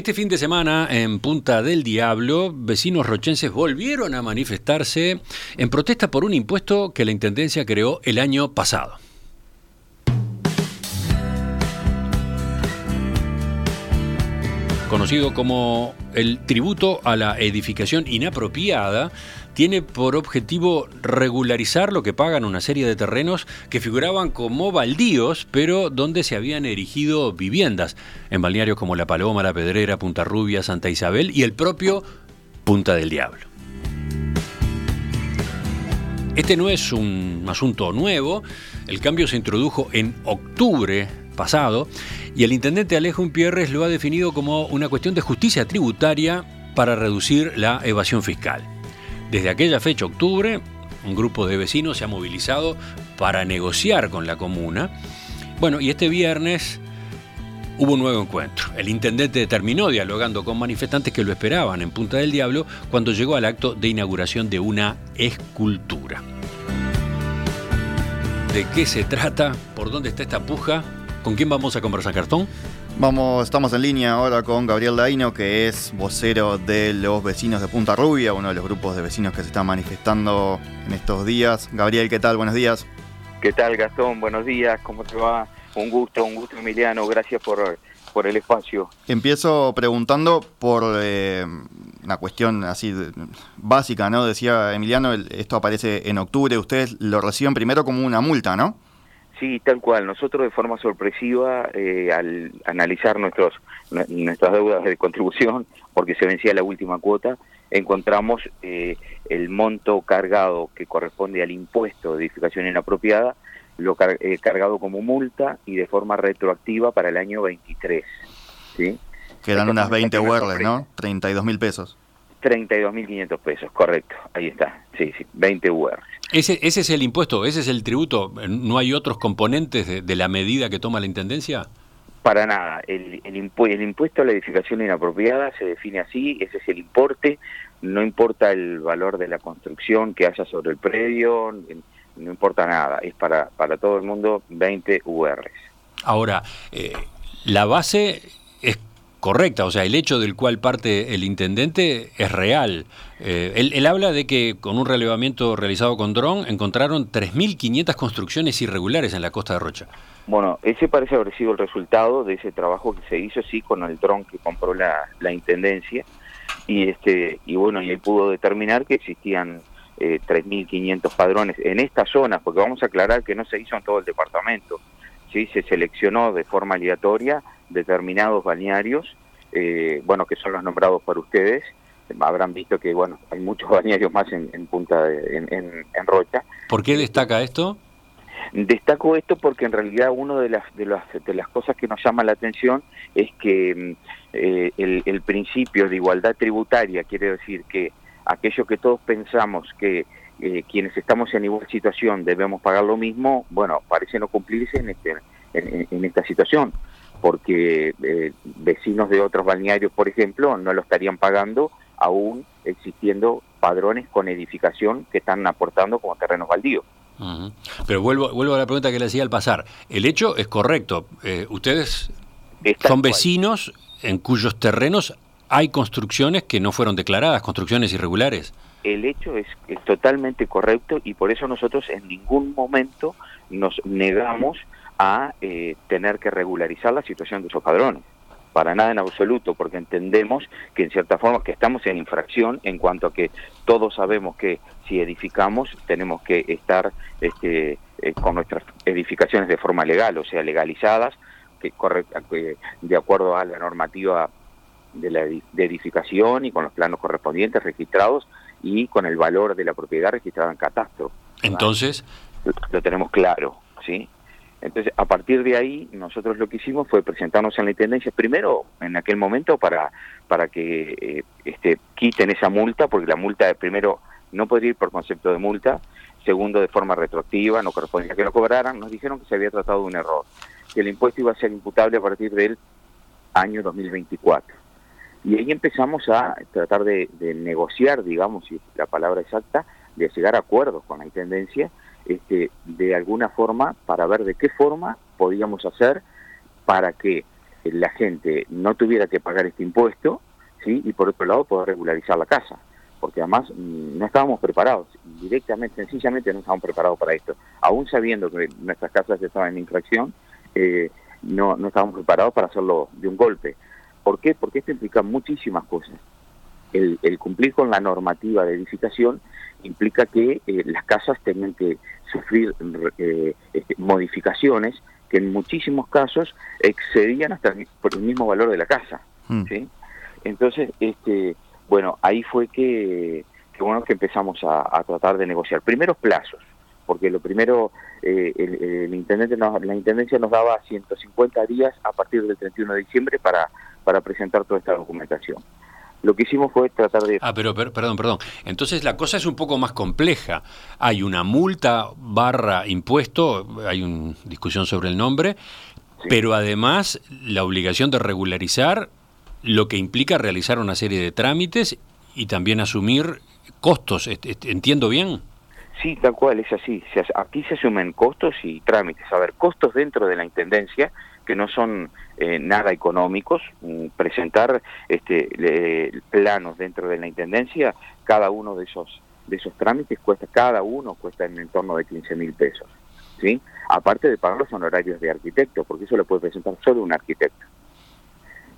Este fin de semana en Punta del Diablo, vecinos rochenses volvieron a manifestarse en protesta por un impuesto que la Intendencia creó el año pasado. Conocido como el tributo a la edificación inapropiada, tiene por objetivo regularizar lo que pagan una serie de terrenos que figuraban como baldíos, pero donde se habían erigido viviendas, en balnearios como La Paloma, La Pedrera, Punta Rubia, Santa Isabel y el propio Punta del Diablo. Este no es un asunto nuevo, el cambio se introdujo en octubre pasado y el intendente Alejo Impierres lo ha definido como una cuestión de justicia tributaria para reducir la evasión fiscal. Desde aquella fecha, octubre, un grupo de vecinos se ha movilizado para negociar con la comuna. Bueno, y este viernes hubo un nuevo encuentro. El intendente terminó dialogando con manifestantes que lo esperaban en Punta del Diablo cuando llegó al acto de inauguración de una escultura. ¿De qué se trata? ¿Por dónde está esta puja? ¿Con quién vamos a conversar, Cartón? Vamos, estamos en línea ahora con Gabriel Daino, que es vocero de los vecinos de Punta Rubia, uno de los grupos de vecinos que se están manifestando en estos días. Gabriel, ¿qué tal? Buenos días. ¿Qué tal, Gastón? Buenos días, ¿cómo te va? Un gusto, un gusto, Emiliano. Gracias por, por el espacio. Empiezo preguntando por eh, una cuestión así básica, ¿no? Decía Emiliano, esto aparece en octubre. Ustedes lo reciben primero como una multa, ¿no? Sí, tal cual. Nosotros de forma sorpresiva, eh, al analizar nuestros, nuestras deudas de contribución, porque se vencía la última cuota, encontramos eh, el monto cargado que corresponde al impuesto de edificación inapropiada, lo eh, cargado como multa y de forma retroactiva para el año 23. ¿sí? Quedan unas 20 URLs, ¿no? 32 mil pesos. 32.500 pesos, correcto. Ahí está. Sí, sí, 20 URLs. Ese, ese es el impuesto, ese es el tributo. ¿No hay otros componentes de, la medida que toma la Intendencia? Para nada. El, el, impuesto a la edificación inapropiada se define así, ese es el importe. No importa el valor de la construcción que haya sobre el predio, no importa nada. Es para, para todo el mundo 20 URs. Ahora, eh, la base es correcta, o sea, el hecho del cual parte el intendente es real. Eh, él, habla de que con un relevamiento realizado con dron encontraron 3.500 construcciones irregulares en la costa de Rocha. Bueno, ese parece haber sido el resultado de ese trabajo que se hizo, sí, con el dron que compró la, la intendencia. Y, este, y bueno, y él pudo determinar que existían eh, 3.500 padrones en esta zona, porque vamos a aclarar que no se hizo en todo el departamento. ¿sí? Se seleccionó de forma aleatoria determinados balnearios, eh, bueno, que son los nombrados por ustedes, habrán visto que, bueno, hay muchos balnearios más en, Punta, de, en, en, Rocha. ¿Por qué destaca esto? Destaco esto porque en realidad una de las, de las, de las cosas que nos llama la atención es que eh, el, el principio de igualdad tributaria quiere decir que aquello que todos pensamos que eh, quienes estamos en igual situación debemos pagar lo mismo, bueno, parece no cumplirse en, este, en, esta situación, porque eh, vecinos de otros balnearios, por ejemplo, no lo estarían pagando aún existiendo padrones con edificación que están aportando como terrenos baldíos. Pero vuelvo, vuelvo a la pregunta que le hacía al pasar. El hecho es correcto. Eh, ustedes son vecinos en cuyos terrenos hay construcciones que no fueron declaradas, construcciones irregulares el hecho es, totalmente correcto y por eso nosotros en ningún momento nos negamos a eh, tener que regularizar la situación de esos padrones. Para nada en absoluto, porque entendemos que en cierta forma que estamos en infracción en cuanto a que todos sabemos que si edificamos tenemos que estar este, eh, con nuestras edificaciones de forma legal, o sea, legalizadas, que, que de acuerdo a la normativa de la de edificación y con los planos correspondientes registrados y con el valor de la propiedad registrada en catastro. Entonces, lo, tenemos claro, ¿sí? Entonces, a partir de ahí, nosotros lo que hicimos fue presentarnos en la Intendencia, primero, en aquel momento, para, para que eh, este, quiten esa multa, porque la multa, primero, no puede ir por concepto de multa, segundo, de forma retroactiva, no correspondía que lo cobraran, nos dijeron que se había tratado de un error, que el impuesto iba a ser imputable a partir del año 2024. Y ahí empezamos a tratar de, negociar, digamos, si la palabra exacta, de llegar a acuerdos con la Intendencia, este, de alguna forma, para ver de qué forma podíamos hacer para que la gente no tuviera que pagar este impuesto, ¿sí? y por otro lado poder regularizar la casa, porque además mm, no estábamos preparados, directamente, sencillamente no estábamos preparados para esto, aún sabiendo que nuestras casas estaban en infracción, eh, no, no estábamos preparados para hacerlo de un golpe. ¿Por qué? Porque esto implica muchísimas cosas. El, cumplir con la normativa de edificación implica que eh, las casas tengan que sufrir eh, este, modificaciones que en muchísimos casos excedían hasta el, por el mismo valor de la casa. Mm. ¿sí? Entonces, este, bueno, ahí fue que, bueno que empezamos a, tratar de negociar. Primeros plazos, porque lo primero, eh, el, intendente la intendencia nos daba 150 días a partir del 31 de diciembre para, para presentar toda esta documentación lo que hicimos fue tratar de... Ah, pero, perdón, perdón. Entonces la cosa es un poco más compleja. Hay una multa barra impuesto, hay una discusión sobre el nombre, pero además la obligación de regularizar lo que implica realizar una serie de trámites y también asumir costos. ¿Entiendo bien? Sí, tal cual, es así. Aquí se asumen costos y trámites. A ver, costos dentro de la Intendencia, que no son eh, nada económicos. Mm, presentar este, planos dentro de la Intendencia, cada uno de esos, de esos trámites cuesta, cada uno cuesta en torno de 15 mil pesos. ¿sí? Aparte de pagar los honorarios de arquitecto, porque eso lo puede presentar solo un arquitecto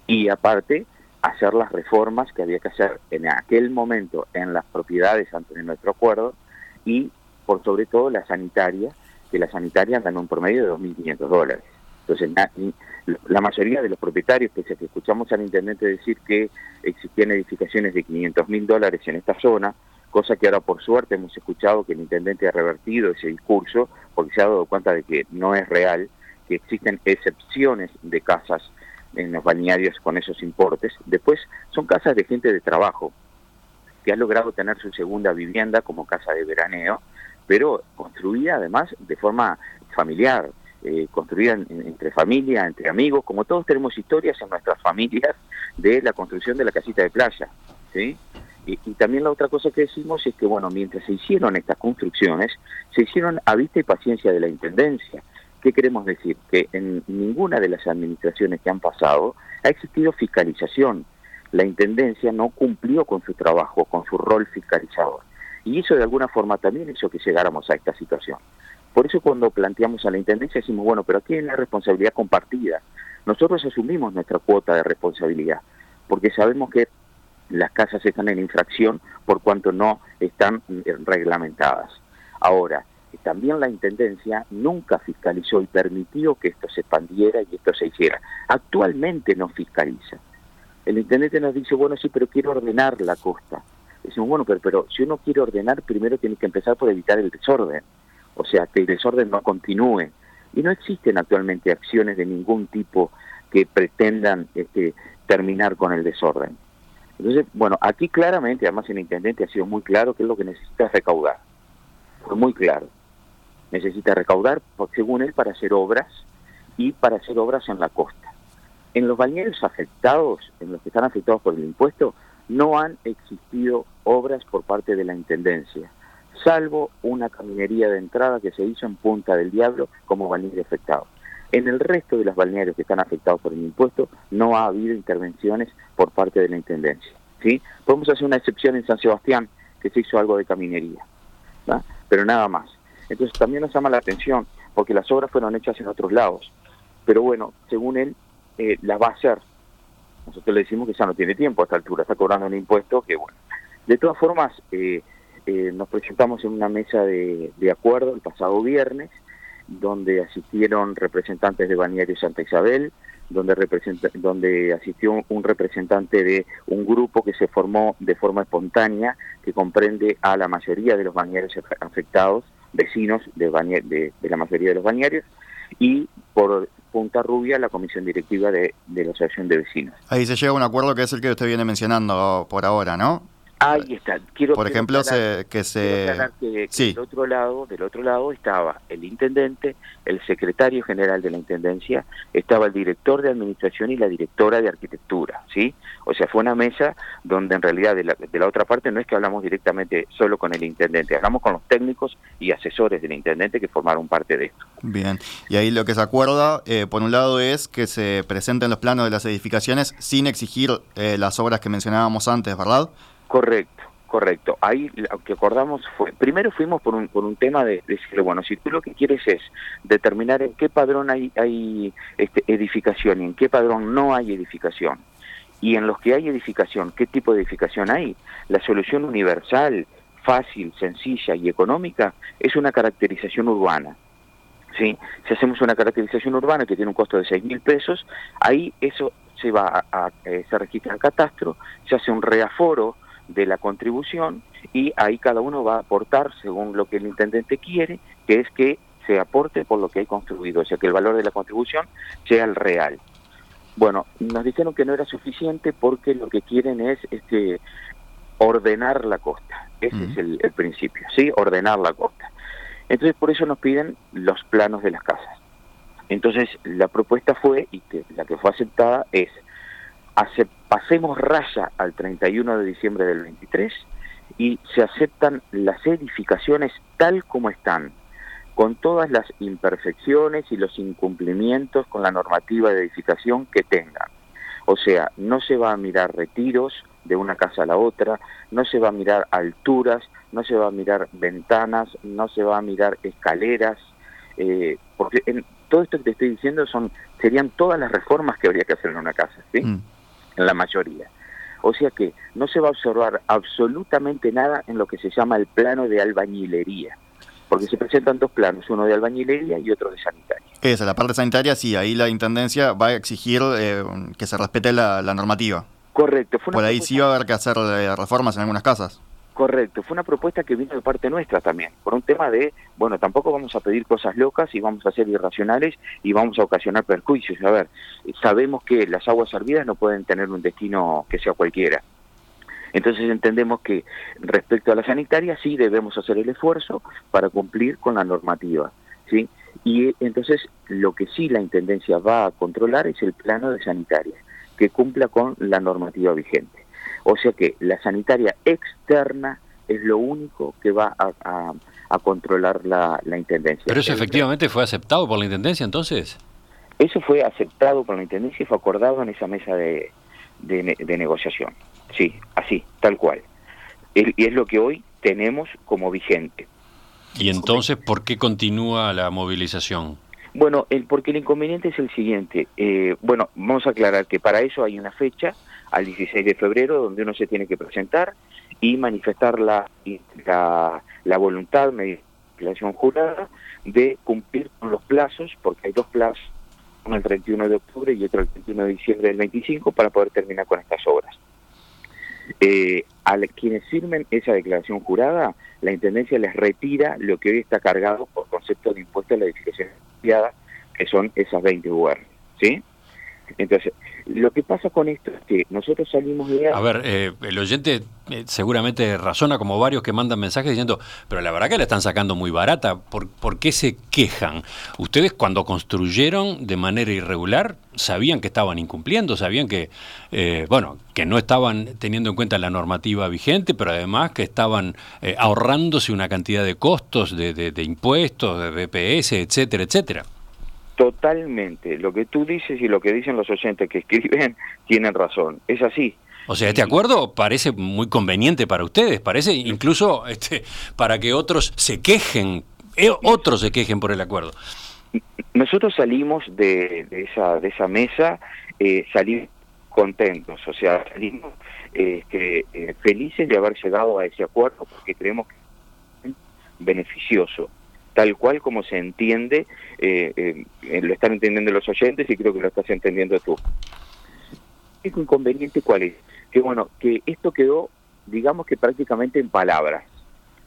y aparte hacer las reformas que había que hacer en aquel momento en las propiedades antes de nuestro acuerdo y por sobre todo la sanitaria, que la sanitaria dan un promedio de 2.500 dólares. Entonces, la mayoría de los propietarios, pese a que escuchamos al intendente decir que existían edificaciones de 500 mil dólares en esta zona, cosa que ahora por suerte hemos escuchado que el intendente ha revertido ese discurso, porque se ha dado cuenta de que no es real, que existen excepciones de casas en los balnearios con esos importes. Después son casas de gente de trabajo que ha logrado tener su segunda vivienda como casa de veraneo, pero construida además de forma familiar, eh, construida entre familia, entre amigos, como todos tenemos historias en nuestras familias de la construcción de la casita de playa. ¿sí? Y, y, también la otra cosa que decimos es que, bueno, mientras se hicieron estas construcciones, se hicieron a vista y paciencia de la Intendencia. ¿Qué queremos decir? Que en ninguna de las administraciones que han pasado ha existido fiscalización. La Intendencia no cumplió con su trabajo, con su rol fiscalizador. Y eso de alguna forma también hizo que llegáramos a esta situación. Por eso cuando planteamos a la Intendencia decimos, bueno, pero aquí hay una responsabilidad compartida. Nosotros asumimos nuestra cuota de responsabilidad, porque sabemos que las casas están en infracción por cuanto no están reglamentadas. Ahora, también la Intendencia nunca fiscalizó y permitió que esto se expandiera y esto se hiciera. Actualmente no fiscaliza. El Intendente nos dice, bueno, sí, pero quiero ordenar la costa. Decimos, bueno, pero, pero si uno quiere ordenar, primero tiene que empezar por evitar el desorden. O sea, que el desorden no continúe. Y no existen actualmente acciones de ningún tipo que pretendan este, terminar con el desorden. Entonces, bueno, aquí claramente, además el intendente ha sido muy claro que es lo que necesita recaudar. Fue muy claro necesita recaudar, según él, para hacer obras y para hacer obras en la costa. En los balnearios afectados, en los que están afectados por el impuesto, no han existido obras por parte de la Intendencia, salvo una caminería de entrada que se hizo en Punta del Diablo como balneario afectado. En el resto de los balnearios que están afectados por el impuesto no ha habido intervenciones por parte de la Intendencia. ¿sí? Podemos hacer una excepción en San Sebastián, que se hizo algo de caminería, pero nada más. Entonces también nos llama la atención, porque las obras fueron hechas en otros lados. Pero bueno, según él, eh, las va a hacer. Nosotros le decimos que ya no tiene tiempo a esta altura, está cobrando un impuesto que bueno. De todas formas, eh, eh, nos presentamos en una mesa de, acuerdo el pasado viernes, donde asistieron representantes de Balneario Santa Isabel, donde, donde asistió un representante de un grupo que se formó de forma espontánea, que comprende a la mayoría de los balnearios afectados, vecinos de, de, la mayoría de los bañarios y por Punta Rubia la comisión directiva de, la Asociación de Vecinos. Ahí se llega a un acuerdo que es el que usted viene mencionando por ahora, ¿no? Ahí está. Quiero, Por ejemplo, que se... sí. del, otro lado, del otro lado estaba el intendente, el secretario general de la intendencia, estaba el director de administración y la directora de arquitectura, ¿sí? O sea, fue una mesa donde en realidad de la, de la otra parte no es que hablamos directamente solo con el intendente, hablamos con los técnicos y asesores del intendente que formaron parte de esto. Bien, y ahí lo que se acuerda, eh, por un lado, es que se presenten los planos de las edificaciones sin exigir eh, las obras que mencionábamos antes, ¿verdad? Correcto, correcto. Ahí lo que acordamos fue, primero fuimos por un, por un tema de, decirle, bueno, si tú lo que quieres es determinar en qué padrón hay, hay este, edificación y en qué padrón no hay edificación, y en los que hay edificación, qué tipo de edificación hay, la solución universal, fácil, sencilla y económica es una caracterización urbana. ¿sí? Si hacemos una caracterización urbana que tiene un costo de 6 mil pesos, ahí eso se va a, eh, se registra en catastro, se hace un reaforo de la contribución y ahí cada uno va a aportar según lo que el intendente quiere, que es que se aporte por lo que hay construido, o sea, que el valor de la contribución sea el real. Bueno, nos dijeron que no era suficiente porque lo que quieren es este, ordenar la costa. Ese es el, el, principio, ¿sí? Ordenar la costa. Entonces, por eso nos piden los planos de las casas. Entonces, la propuesta fue, y que la que fue aceptada, es pasemos raya al 31 de diciembre del 23 y se aceptan las edificaciones tal como están, con todas las imperfecciones y los incumplimientos con la normativa de edificación que tengan. O sea, no se va a mirar retiros de una casa a la otra, no se va a mirar alturas, no se va a mirar ventanas, no se va a mirar escaleras, eh, porque en, todo esto que te estoy diciendo son serían todas las reformas que habría que hacer en una casa, ¿sí? Mm en la mayoría. O sea que no se va a observar absolutamente nada en lo que se llama el plano de albañilería, porque se presentan dos planos, uno de albañilería y otro de sanitaria. Esa, la parte sanitaria, sí, ahí la Intendencia va a exigir eh, que se respete la, normativa. Correcto. Por ahí sí va a haber que hacer eh, reformas en algunas casas. Correcto, fue una propuesta que vino de parte nuestra también, por un tema de, bueno, tampoco vamos a pedir cosas locas y vamos a ser irracionales y vamos a ocasionar perjuicios. A ver, sabemos que las aguas servidas no pueden tener un destino que sea cualquiera. Entonces entendemos que respecto a la sanitaria sí debemos hacer el esfuerzo para cumplir con la normativa, ¿sí? Y entonces lo que sí la Intendencia va a controlar es el plano de sanitaria, que cumpla con la normativa vigente. O sea que la sanitaria externa es lo único que va a, controlar la, Intendencia. ¿Pero eso efectivamente fue aceptado por la Intendencia entonces? Eso fue aceptado por la Intendencia y fue acordado en esa mesa de, de, negociación. Sí, así, tal cual. y es lo que hoy tenemos como vigente. ¿Y entonces por qué continúa la movilización? Bueno, el, porque el inconveniente es el siguiente. Eh, bueno, vamos a aclarar que para eso hay una fecha, al 16 de febrero, donde uno se tiene que presentar y manifestar la, la, la voluntad mediante declaración jurada de cumplir con los plazos, porque hay dos plazos, uno el 31 de octubre y otro el 31 de diciembre del 25, para poder terminar con estas obras. Eh, a quienes firmen esa declaración jurada, la Intendencia les retira lo que hoy está cargado por concepto de impuesto a la edificación que son esas 20 UR. ¿Sí? Entonces, lo que pasa con esto es que nosotros salimos de... A ver, eh, el oyente eh, seguramente razona como varios que mandan mensajes diciendo, pero la verdad que la están sacando muy barata, ¿por, ¿por qué se quejan? Ustedes cuando construyeron de manera irregular sabían que estaban incumpliendo, sabían que, eh, bueno, que no estaban teniendo en cuenta la normativa vigente, pero además que estaban ahorrándose una cantidad de costos, de, de, de impuestos, de BPS, etcétera, etcétera. Totalmente. Lo que tú dices y lo que dicen los oyentes que escriben tienen razón. Es así. O sea, este acuerdo parece muy conveniente para ustedes, parece incluso este, para que otros se quejen, eh, otros se quejen por el acuerdo. Nosotros salimos de, esa de esa mesa, eh, salimos contentos, o sea, salimos este, eh, felices de haber llegado a ese acuerdo porque creemos que es beneficioso tal cual como se entiende, eh, eh, lo están entendiendo los oyentes y creo que lo estás entendiendo tú. ¿El inconveniente cuál es? Que bueno, que esto quedó, digamos que prácticamente en palabras,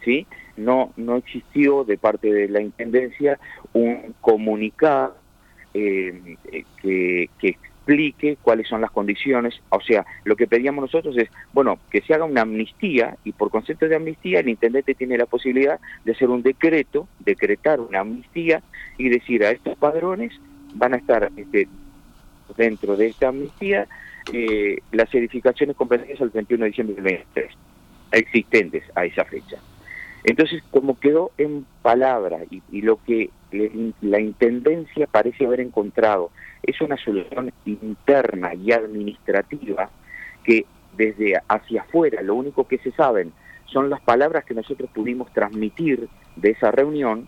¿sí? No, no existió de parte de la Intendencia un comunicado eh, que, que, explique cuáles son las condiciones. O sea, lo que pedíamos nosotros es, bueno, que se haga una amnistía y por concepto de amnistía el intendente tiene la posibilidad de hacer un decreto, decretar una amnistía y decir a estos padrones van a estar este, dentro de esta amnistía eh, las edificaciones comprendidas al 31 de diciembre del 23, existentes a esa fecha. Entonces, como quedó en palabra y, lo que la Intendencia parece haber encontrado es una solución interna y administrativa que desde hacia afuera lo único que se saben son las palabras que nosotros pudimos transmitir de esa reunión.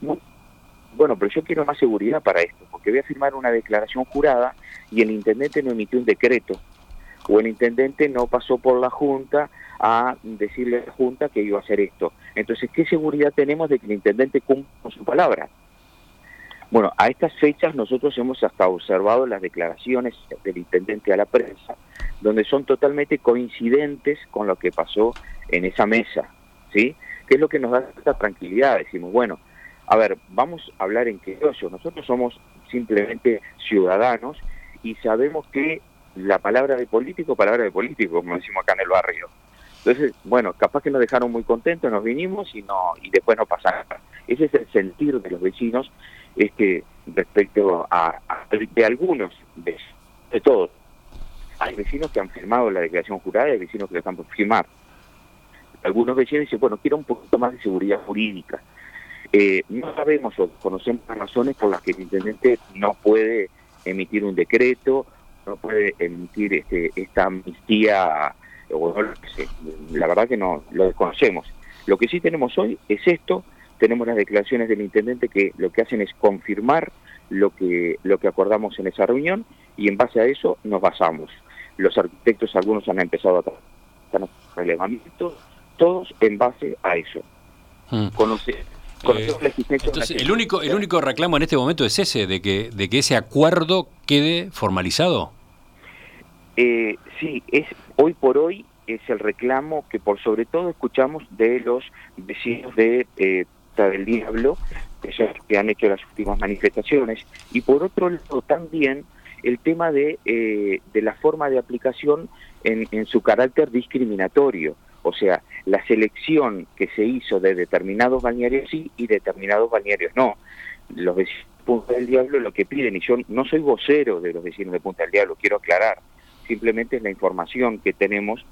Bueno, pero yo quiero más seguridad para esto, porque voy a firmar una declaración jurada y el intendente no emitió un decreto, o el intendente no pasó por la Junta a decirle a la Junta que iba a hacer esto. Entonces, ¿qué seguridad tenemos de que el intendente cumpla con su palabra? Bueno, a estas fechas nosotros hemos hasta observado las declaraciones del intendente a la prensa, donde son totalmente coincidentes con lo que pasó en esa mesa, ¿sí? ¿Qué es lo que nos da esta tranquilidad? Decimos, bueno, a ver, vamos a hablar en criollo, nosotros somos simplemente ciudadanos y sabemos que la palabra de político, palabra de político, como decimos acá en el barrio. Entonces, bueno, capaz que nos dejaron muy contentos, nos vinimos y no y después no pasa nada. Ese es el sentir de los vecinos este respecto a, de algunos, de, de, todos. Hay vecinos que han firmado la declaración jurada y hay vecinos que la están por firmar. Algunos vecinos dicen, bueno, quiero un poquito más de seguridad jurídica. Eh, no sabemos o conocemos las razones por las que el intendente no puede emitir un decreto, no puede emitir este, esta amnistía la verdad que no lo desconocemos. Lo que sí tenemos hoy es esto, tenemos las declaraciones del intendente que lo que hacen es confirmar lo que, lo que acordamos en esa reunión y en base a eso nos basamos. Los arquitectos, algunos han empezado a trabajar relevamientos, todos en base a eso. Hmm. Conocer, eh, entonces, el único, el único reclamo en este momento es ese, de que, de que ese acuerdo quede formalizado. Eh, sí, es hoy por hoy es el reclamo que por sobre todo escuchamos de los vecinos de eh, del Diablo, que han hecho las últimas manifestaciones, y por otro lado también el tema de, eh, de la forma de aplicación en, en su carácter discriminatorio, o sea, la selección que se hizo de determinados balnearios sí y determinados balnearios no. Los vecinos de Punta del Diablo lo que piden, y yo no soy vocero de los vecinos de Punta del Diablo, quiero aclarar, simplemente es la información que tenemos,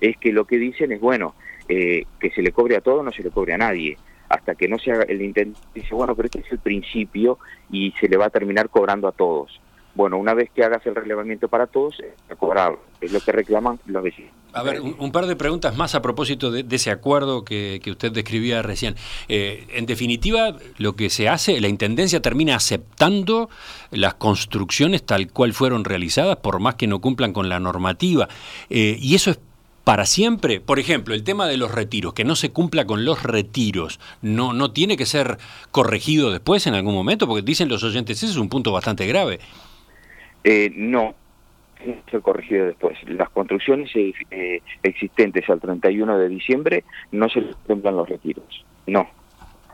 es que lo que dicen es, bueno, eh, que se le cobre a todo, no se le cobre a nadie, hasta que no se haga el intento, dice, bueno, pero este es el principio y se le va a terminar cobrando a todos. Bueno, una vez que hagas el relevamiento para todos, es cobrado, es lo que reclaman los vecinos. A ver, un, par de preguntas más a propósito de, ese acuerdo que, usted describía recién. Eh, en definitiva, lo que se hace, la Intendencia termina aceptando las construcciones tal cual fueron realizadas, por más que no cumplan con la normativa. Eh, y eso es para siempre. Por ejemplo, el tema de los retiros, que no se cumpla con los retiros, no, no tiene que ser corregido después en algún momento, porque dicen los oyentes, ese es un punto bastante grave. Eh, no, ser corregido después. Las construcciones eh, existentes al 31 de diciembre no se contemplan los retiros. No.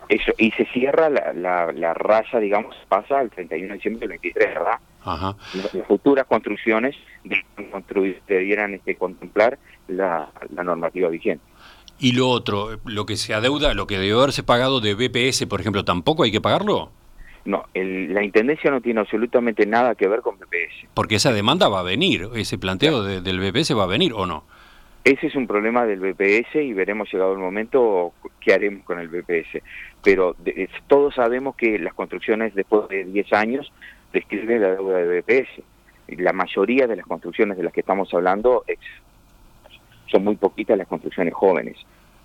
Eso, y se cierra la, la, la raya, digamos, pasa al 31 de diciembre del 23, ¿verdad? Ajá. Las, futuras construcciones debieran este, contemplar la, la normativa vigente. Y lo otro, lo que se adeuda, lo que debe haberse pagado de BPS, por ejemplo, ¿tampoco hay que pagarlo? No, la Intendencia no tiene absolutamente nada que ver con BPS. Porque esa demanda va a venir, ese planteo del BPS va a venir o no. Ese es un problema del BPS y veremos llegado el momento qué haremos con el BPS. Pero todos sabemos que las construcciones después de 10 años describen la deuda del BPS. La mayoría de las construcciones de las que estamos hablando son muy poquitas las construcciones jóvenes.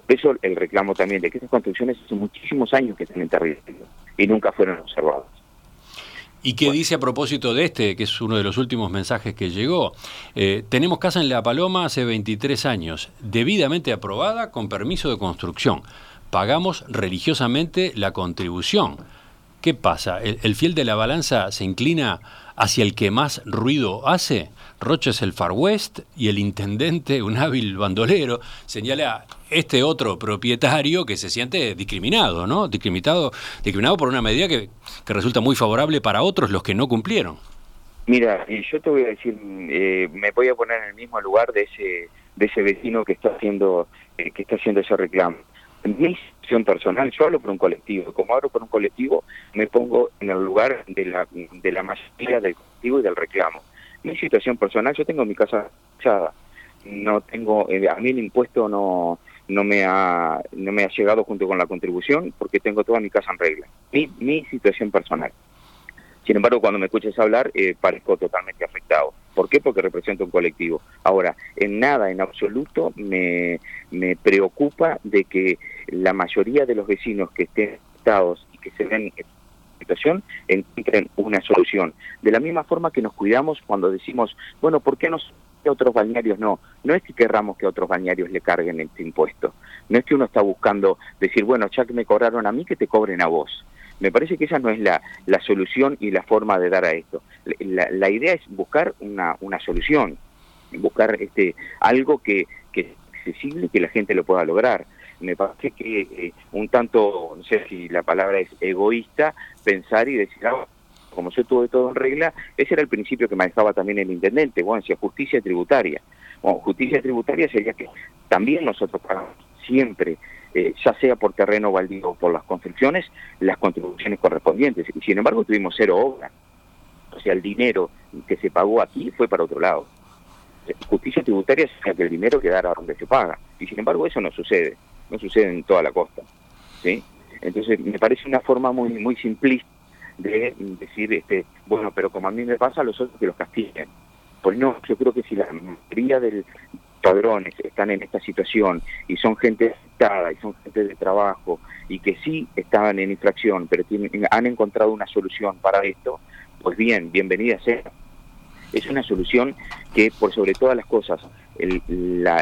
Por eso el reclamo también de que estas construcciones hace muchísimos años que están en territorio y nunca fueron observadas. ¿Y qué dice a propósito de este, que es uno de los últimos mensajes que llegó? Eh, tenemos casa en La Paloma hace 23 años, debidamente aprobada con permiso de construcción. Pagamos religiosamente la contribución. ¿Qué pasa? ¿El, fiel de la balanza se inclina hacia el que más ruido hace? Roche es el Far West y el intendente, un hábil bandolero, señala este otro propietario que se siente discriminado, ¿no? Discriminado, discriminado por una medida que, resulta muy favorable para otros, los que no cumplieron. Mira, yo te voy a decir, eh, me voy a poner en el mismo lugar de ese de ese vecino que está haciendo eh, que está haciendo ese reclamo. Mi situación personal, yo hablo por un colectivo. Como hablo por un colectivo, me pongo en el lugar de la, de la mayoría del colectivo y del reclamo. Mi situación personal, yo tengo mi casa echada. No tengo, eh, a mí el impuesto no, no me ha no me ha llegado junto con la contribución porque tengo toda mi casa en regla. Mi, mi situación personal. Sin embargo, cuando me escuches hablar, eh, parezco totalmente afectado. ¿Por qué? Porque represento un colectivo. Ahora, en nada, en absoluto, me, preocupa de que la mayoría de los vecinos que estén afectados y que se ven en situación encuentren una solución. De la misma forma que nos cuidamos cuando decimos, bueno, ¿por qué nos otros balnearios no? No es que querramos que otros balnearios le carguen este impuesto. No es que uno está buscando decir, bueno, ya que me cobraron a mí, que te cobren a vos. Me parece que esa no es la, la solución y la forma de dar a esto. La, la idea es buscar una, una solución, buscar este algo que, que es accesible y que la gente lo pueda lograr. Me parece que eh, un tanto, no sé si la palabra es egoísta, pensar y decir, ah, como yo tuve todo en regla, ese era el principio que manejaba también el intendente, bueno, decía justicia tributaria. Bueno, justicia tributaria sería que también nosotros pagamos siempre eh, ya sea por terreno baldío o por las construcciones, las contribuciones correspondientes. Y sin embargo tuvimos cero obra. O sea, el dinero que se pagó aquí fue para otro lado. Justicia tributaria es que el dinero quedara donde se paga. Y sin embargo eso no sucede. No sucede en toda la costa. ¿sí? Entonces me parece una forma muy muy simplista de decir, este bueno, pero como a mí me pasa, los otros que los castiguen. Pues no, yo creo que si la mayoría del, padrones están en esta situación y son gente afectada y son gente de trabajo y que sí estaban en infracción, pero tienen, han encontrado una solución para esto, pues bien, bienvenida sea. Es una solución que, por sobre todas las cosas, el,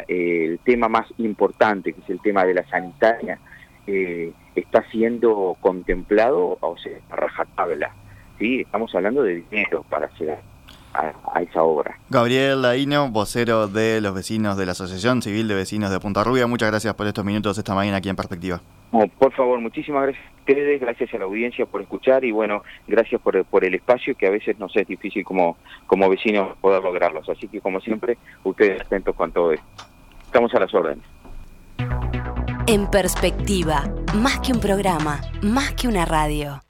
el tema más importante, que es el tema de la sanitaria, eh, está siendo contemplado, o sea, rajatabla. ¿sí? Estamos hablando de dinero para hacer a, esa obra. Gabriel Laino, vocero de los vecinos de la Asociación Civil de Vecinos de Punta Rubia, muchas gracias por estos minutos esta mañana aquí en Perspectiva. por favor, muchísimas gracias a ustedes, gracias a la audiencia por escuchar y bueno, gracias por, por el espacio que a veces nos es difícil como, como vecinos poder lograrlos. Así que como siempre, ustedes atentos con todo esto. Estamos a las órdenes. En perspectiva, más que un programa, más que una radio.